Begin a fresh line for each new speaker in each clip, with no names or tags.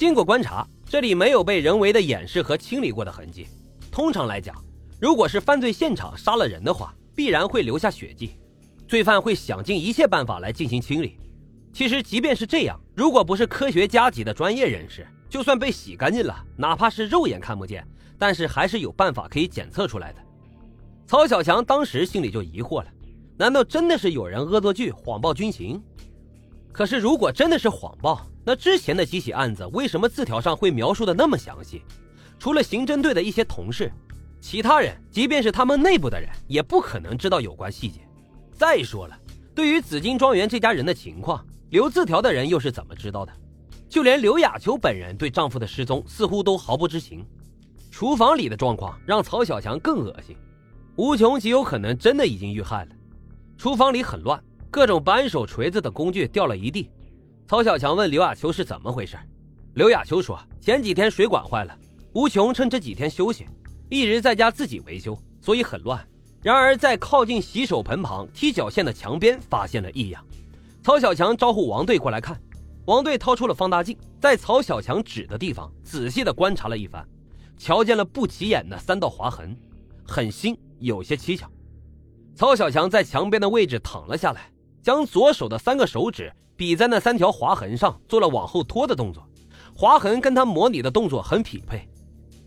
经过观察，这里没有被人为的掩饰和清理过的痕迹。通常来讲，如果是犯罪现场杀了人的话，必然会留下血迹，罪犯会想尽一切办法来进行清理。其实，即便是这样，如果不是科学家级的专业人士，就算被洗干净了，哪怕是肉眼看不见，但是还是有办法可以检测出来的。曹小强当时心里就疑惑了：难道真的是有人恶作剧谎报军情？可是，如果真的是谎报，那之前的几起案子为什么字条上会描述的那么详细？除了刑侦队的一些同事，其他人，即便是他们内部的人，也不可能知道有关细节。再说了，对于紫金庄园这家人的情况，留字条的人又是怎么知道的？就连刘雅秋本人对丈夫的失踪似乎都毫不知情。厨房里的状况让曹小强更恶心，吴琼极有可能真的已经遇害了。厨房里很乱，各种扳手、锤子的工具掉了一地。曹小强问刘亚秋是怎么回事，刘亚秋说前几天水管坏了，吴琼趁这几天休息，一直在家自己维修，所以很乱。然而在靠近洗手盆旁踢脚线的墙边发现了异样。曹小强招呼王队过来看。王队掏出了放大镜，在曹小强指的地方仔细的观察了一番，瞧见了不起眼的三道划痕，很新，有些蹊跷。曹小强在墙边的位置躺了下来，将左手的三个手指比在那三条划痕上，做了往后拖的动作。划痕跟他模拟的动作很匹配。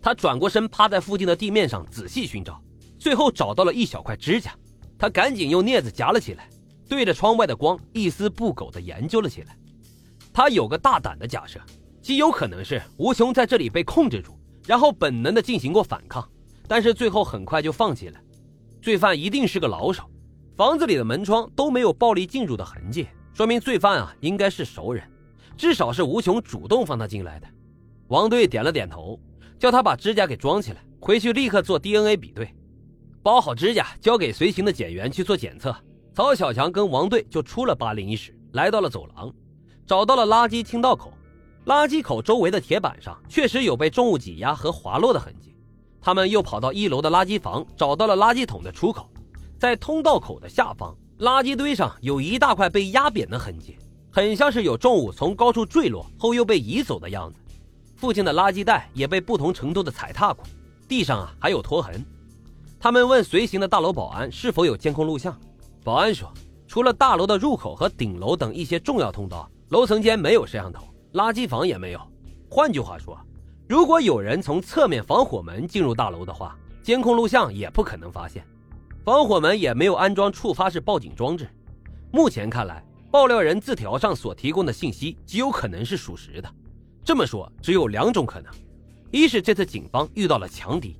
他转过身，趴在附近的地面上仔细寻找，最后找到了一小块指甲。他赶紧用镊子夹了起来，对着窗外的光一丝不苟地研究了起来。他有个大胆的假设，极有可能是吴琼在这里被控制住，然后本能的进行过反抗，但是最后很快就放弃了。罪犯一定是个老手，房子里的门窗都没有暴力进入的痕迹，说明罪犯啊应该是熟人，至少是吴琼主动放他进来的。王队点了点头，叫他把指甲给装起来，回去立刻做 DNA 比对，包好指甲交给随行的检员去做检测。曹小强跟王队就出了八零一室，来到了走廊。找到了垃圾清道口，垃圾口周围的铁板上确实有被重物挤压和滑落的痕迹。他们又跑到一楼的垃圾房，找到了垃圾桶的出口，在通道口的下方，垃圾堆上有一大块被压扁的痕迹，很像是有重物从高处坠落后又被移走的样子。附近的垃圾袋也被不同程度的踩踏过，地上啊还有拖痕。他们问随行的大楼保安是否有监控录像，保安说，除了大楼的入口和顶楼等一些重要通道。楼层间没有摄像头，垃圾房也没有。换句话说，如果有人从侧面防火门进入大楼的话，监控录像也不可能发现。防火门也没有安装触发式报警装置。目前看来，爆料人字条上所提供的信息极有可能是属实的。这么说，只有两种可能：一是这次警方遇到了强敌，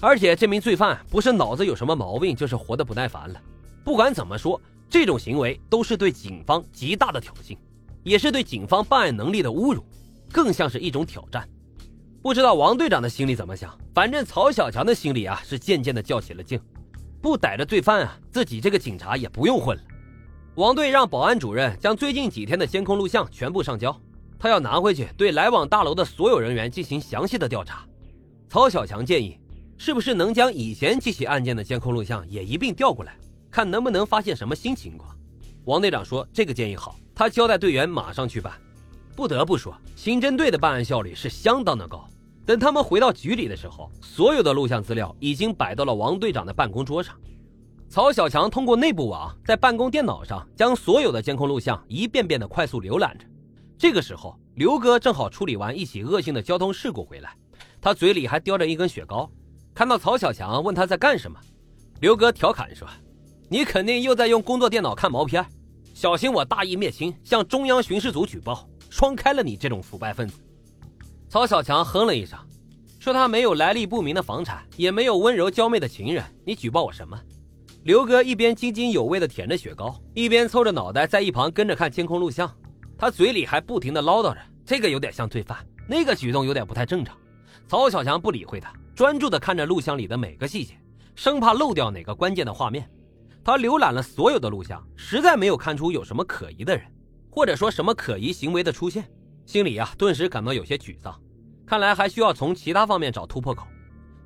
而且这名罪犯不是脑子有什么毛病，就是活得不耐烦了。不管怎么说，这种行为都是对警方极大的挑衅。也是对警方办案能力的侮辱，更像是一种挑战。不知道王队长的心里怎么想，反正曹小强的心里啊是渐渐的较起了劲。不逮着罪犯啊，自己这个警察也不用混了。王队让保安主任将最近几天的监控录像全部上交，他要拿回去对来往大楼的所有人员进行详细的调查。曹小强建议，是不是能将以前几起案件的监控录像也一并调过来，看能不能发现什么新情况？王队长说这个建议好。他交代队员马上去办。不得不说，刑侦队的办案效率是相当的高。等他们回到局里的时候，所有的录像资料已经摆到了王队长的办公桌上。曹小强通过内部网，在办公电脑上将所有的监控录像一遍遍的快速浏览着。这个时候，刘哥正好处理完一起恶性的交通事故回来，他嘴里还叼着一根雪糕。看到曹小强问他在干什么，刘哥调侃说：“你肯定又在用工作电脑看毛片。”小心我大义灭亲，向中央巡视组举报，双开了你这种腐败分子。曹小强哼了一声，说：“他没有来历不明的房产，也没有温柔娇媚的情人，你举报我什么？”刘哥一边津津有味地舔着雪糕，一边凑着脑袋在一旁跟着看监控录像，他嘴里还不停地唠叨着：“这个有点像罪犯，那个举动有点不太正常。”曹小强不理会他，专注地看着录像里的每个细节，生怕漏掉哪个关键的画面。他浏览了所有的录像，实在没有看出有什么可疑的人，或者说什么可疑行为的出现，心里啊顿时感到有些沮丧。看来还需要从其他方面找突破口。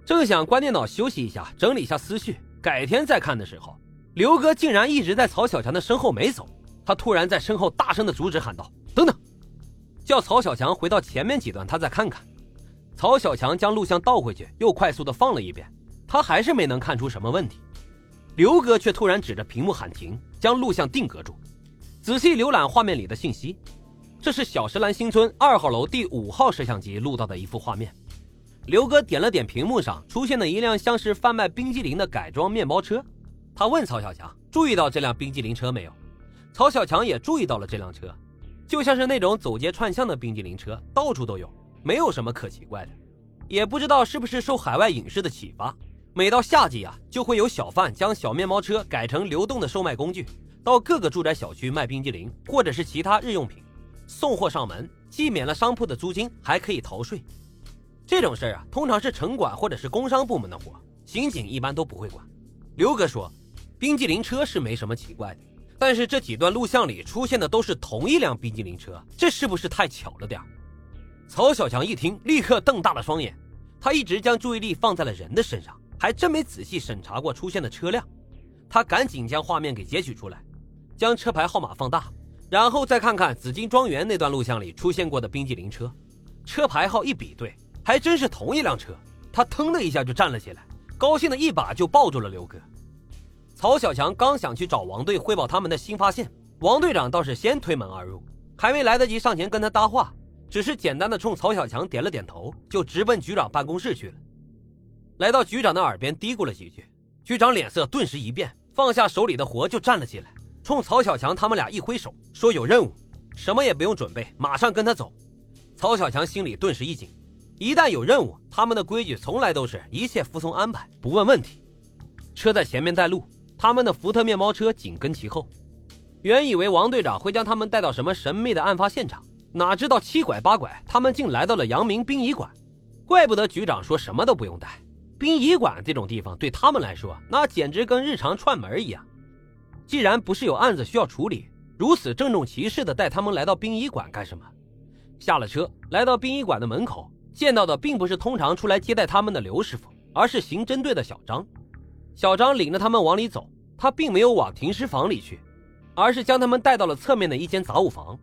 正想关电脑休息一下，整理一下思绪，改天再看的时候，刘哥竟然一直在曹小强的身后没走。他突然在身后大声的阻止，喊道：“等等！”叫曹小强回到前面几段，他再看看。曹小强将录像倒回去，又快速的放了一遍，他还是没能看出什么问题。刘哥却突然指着屏幕喊停，将录像定格住，仔细浏览画面里的信息。这是小石兰新村二号楼第五号摄像机录到的一幅画面。刘哥点了点屏幕上出现的一辆像是贩卖冰激凌的改装面包车，他问曹小强：“注意到这辆冰激凌车没有？”曹小强也注意到了这辆车，就像是那种走街串巷的冰激凌车，到处都有，没有什么可奇怪的。也不知道是不是受海外影视的启发，每到夏季啊，就会有小贩将小面包车改成流动的售卖工具，到各个住宅小区卖冰激凌或者是其他日用品。送货上门，既免了商铺的租金，还可以逃税。这种事儿啊，通常是城管或者是工商部门的活，刑警一般都不会管。刘哥说，冰激凌车是没什么奇怪的，但是这几段录像里出现的都是同一辆冰激凌车，这是不是太巧了点儿曹小强一听，立刻瞪大了双眼。他一直将注意力放在了人的身上，还真没仔细审查过出现的车辆。他赶紧将画面给截取出来，将车牌号码放大。然后再看看紫金庄园那段录像里出现过的冰激凌车，车牌号一比对，还真是同一辆车。他腾的一下就站了起来，高兴的一把就抱住了刘哥。曹小强刚想去找王队汇报他们的新发现，王队长倒是先推门而入，还没来得及上前跟他搭话，只是简单的冲曹小强点了点头，就直奔局长办公室去了。来到局长的耳边嘀咕了几句，局长脸色顿时一变，放下手里的活就站了起来。冲曹小强他们俩一挥手，说有任务，什么也不用准备，马上跟他走。曹小强心里顿时一紧，一旦有任务，他们的规矩从来都是一切服从安排，不问问题。车在前面带路，他们的福特面包车紧跟其后。原以为王队长会将他们带到什么神秘的案发现场，哪知道七拐八拐，他们竟来到了阳明殡仪馆。怪不得局长说什么都不用带，殡仪馆这种地方对他们来说，那简直跟日常串门一样。既然不是有案子需要处理，如此郑重其事的带他们来到殡仪馆干什么？下了车，来到殡仪馆的门口，见到的并不是通常出来接待他们的刘师傅，而是刑侦队的小张。小张领着他们往里走，他并没有往停尸房里去，而是将他们带到了侧面的一间杂物房。